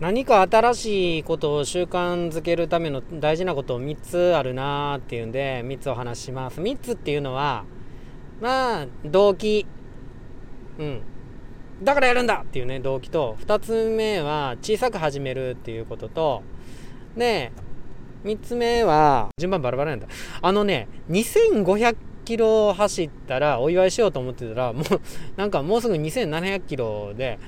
何か新しいことを習慣づけるための大事なことを3つあるなーっていうんで3つお話します。3つっていうのはまあ動機。うん。だからやるんだっていうね動機と。2つ目は小さく始めるっていうことと。で3つ目は順番バラバラなんだ。あのね2500キロ走ったらお祝いしようと思ってたらもうなんかもうすぐ2700キロで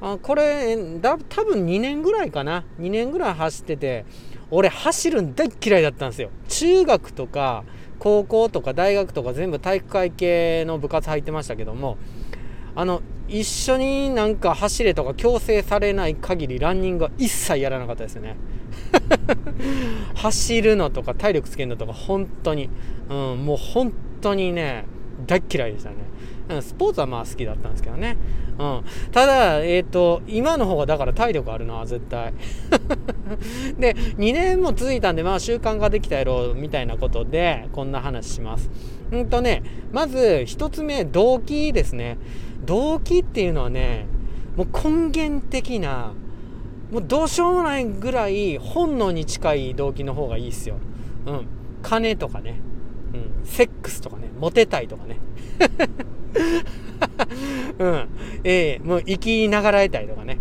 あこれだ多分2年ぐらいかな。2年ぐらい走ってて俺走るん大嫌いだったんですよ。中学とか高校とか大学とか全部体育会系の部活入ってましたけどもあの一緒になんか走れとか強制されない限りランニングは一切やらなかったですよね。走るのとか体力つけるのとか本当に、うん、もう本当にね大嫌いでしたねスポーツはまあ好きだったんですけどね。うん。ただ、えっ、ー、と、今の方がだから体力あるな、絶対。で、2年も続いたんで、まあ習慣ができたやろう、みたいなことで、こんな話します。うんとね、まず1つ目、動機ですね。動機っていうのはね、もう根源的な、もうどうしようもないぐらい本能に近い動機の方がいいっすよ。うん。金とかね。セックスとかね。モテたいとかね。うん。ええー、もう生きながらえたいとかね。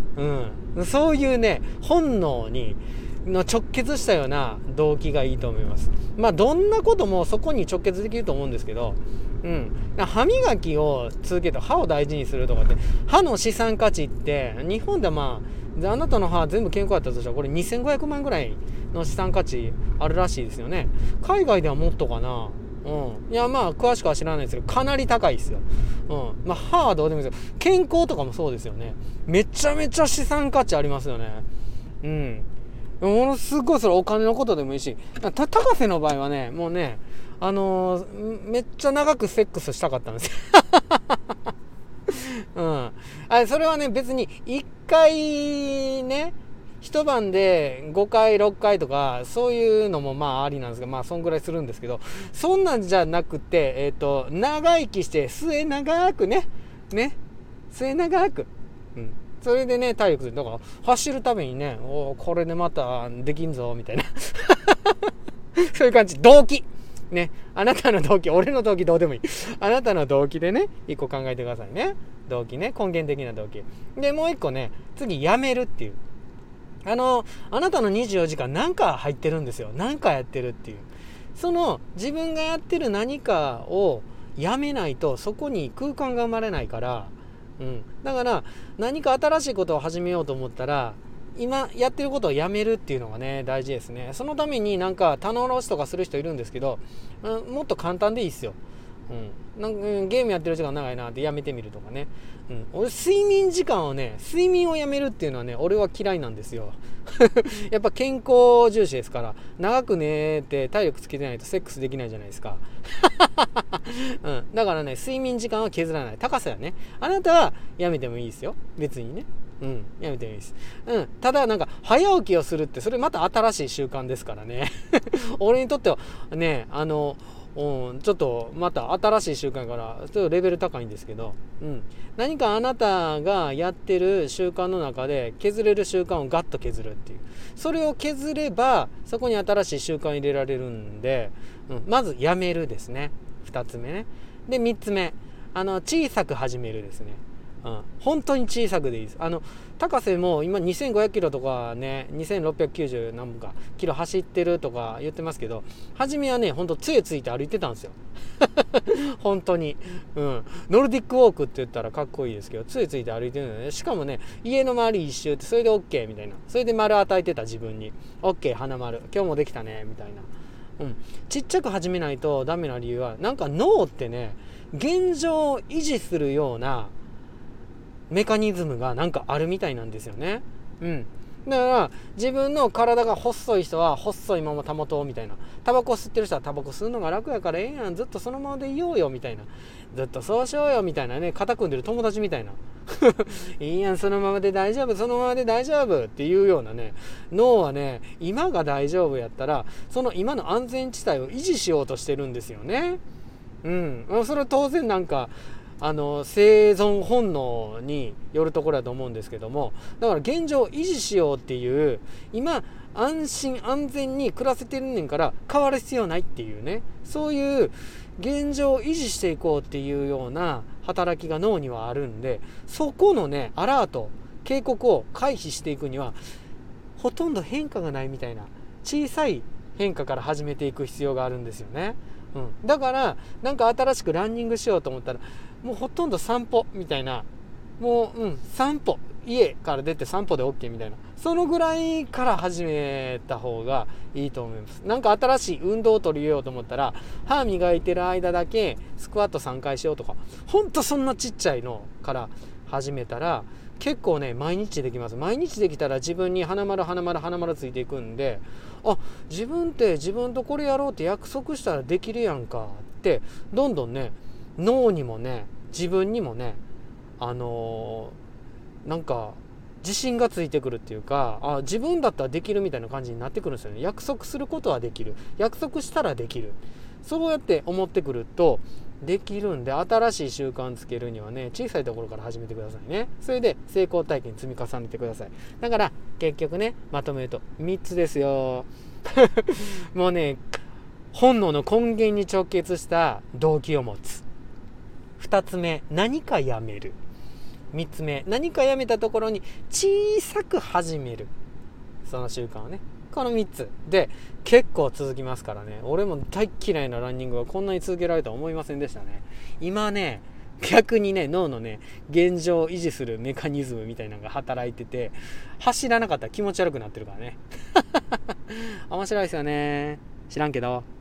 うん。そういうね、本能に、の直結したような動機がいいと思います。まあ、どんなこともそこに直結できると思うんですけど、うん。歯磨きを続けて歯を大事にするとかって、歯の資産価値って、日本ではまあ、あなたの歯全部健康だったとしたら、これ2500万ぐらいの資産価値あるらしいですよね。海外ではもっとかな。うん、いやまあ詳しくは知らないですけどかなり高いですよ、うん。まあ、歯はどうでもいいですよ。健康とかもそうですよね。めちゃめちゃ資産価値ありますよね。うん。ものすごいそれお金のことでもいいし高瀬の場合はねもうねあのー、めっちゃ長くセックスしたかったんですよ。うん、あそれはね別に1回ね一晩で5回6回とかそういうのもまあありなんですがまあそんぐらいするんですけどそんなんじゃなくてえっ、ー、と長生きして末長くねね末長く。うん。それでね体力だから走るためにねおこれでまたできんぞみたいな。そういう感じ。動機。ね。あなたの動機。俺の動機どうでもいい。あなたの動機でね一個考えてくださいね。動機ね。根源的な動機。でもう一個ね次やめるっていう。あの、あなたの24時間何か入ってるんですよ。何かやってるっていう。その自分がやってる何かをやめないとそこに空間が生まれないから、うん。だから何か新しいことを始めようと思ったら、今やってることをやめるっていうのがね、大事ですね。そのためになんか棚卸しとかする人いるんですけど、うん、もっと簡単でいいっすよ。うん、なんかゲームやってる時間長いなってやめてみるとかね、うん、俺睡眠時間をね睡眠をやめるっていうのはね俺は嫌いなんですよ。やっぱ健康重視ですから。長く寝て体力つけてないとセックスできないじゃないですか、うん、だからね睡眠時間は削らない。高さはね。あなたはやめてもいいですよ。別にね。うん、やめてもいいです。うん、ただなんか早起きをするってそれまた新しい習慣ですからね。俺にとってはねあのうん、ちょっとまた新しい習慣からちょっとレベル高いんですけど、うん、何かあなたがやってる習慣の中で削れる習慣をガッと削るっていう。それを削ればそこに新しい習慣入れられるんで、うん、まずやめるですね。2つ目ね。で3つ目。あの小さく始めるですね。うん、本当に小さくでいいです。あの高瀬も今2500キロとかね2690何本かキロ走ってるとか言ってますけど初めはねほんと杖ついて歩いてたんですよ。本当に、うん、ノルディックウォークって言ったらかっこいいですけど杖ついて歩いてるのね。しかもね家の周り一周ってそれで OK みたいな。それで丸与えてた自分に。OK 花丸。今日もできたね。みたいな。うん、ちっちゃく始めないとダメな理由はなんか脳ってね現状を維持するようなメカニズムがなんかあるみたいなんですよね。うん。だから自分の体が細い人は細いまま保とうみたいな。タバコ吸ってる人はタバコ吸うのが楽やからええやん。ずっとそのままでいようよみたいな。ずっとそうしようよみたいなね。肩組んでる友達みたいな。いいやん。そのままで大丈夫。そのままで大丈夫っていうようなね。脳はね今が大丈夫やったらその今の安全地帯を維持しようとしてるんですよね。うん。それは当然なんかあの生存本能によるところだと思うんですけどもだから現状維持しようっていう今安心安全に暮らせてるねんから変わる必要ないっていうねそういう現状を維持していこうっていうような働きが脳にはあるんでそこのねアラート警告を回避していくにはほとんど変化がないみたいな小さい変化から始めていく必要があるんですよね。うん、だからなんか新しくランニングしようと思ったらもうほとんど散歩みたいな。もううん散歩。家から出て散歩で OK みたいな。そのぐらいから始めた方がいいと思います。なんか新しい運動を取り入れようと思ったら歯磨いてる間だけスクワット3回しようとか。ほんとそんなちっちゃいのから始めたら結構ね毎日できます。毎日できたら自分に花丸花丸花丸ついていくんであ自分って自分とこれやろうって約束したらできるやんかってどんどんね脳にもね自分にもねあのー、なんか自信がついてくるっていうかあ自分だったらできるみたいな感じになってくるんですよね。約束することはできる。約束したらできる。そうやって思ってくるとできるんで新しい習慣つけるにはね小さいところから始めてくださいね。それで成功体験積み重ねてください。だから結局ねまとめると3つですよ。もうね本能の根源に直結した動機を持つ。2つ目何かやめる。3つ目何かやめたところに小さく始める。その習慣をね。この3つ。で結構続きますからね。俺も大嫌いなランニングはこんなに続けられるとは思いませんでしたね。今ね逆にね脳のね現状を維持するメカニズムみたいなのが働いてて走らなかったら気持ち悪くなってるからね。面白いですよね。知らんけど。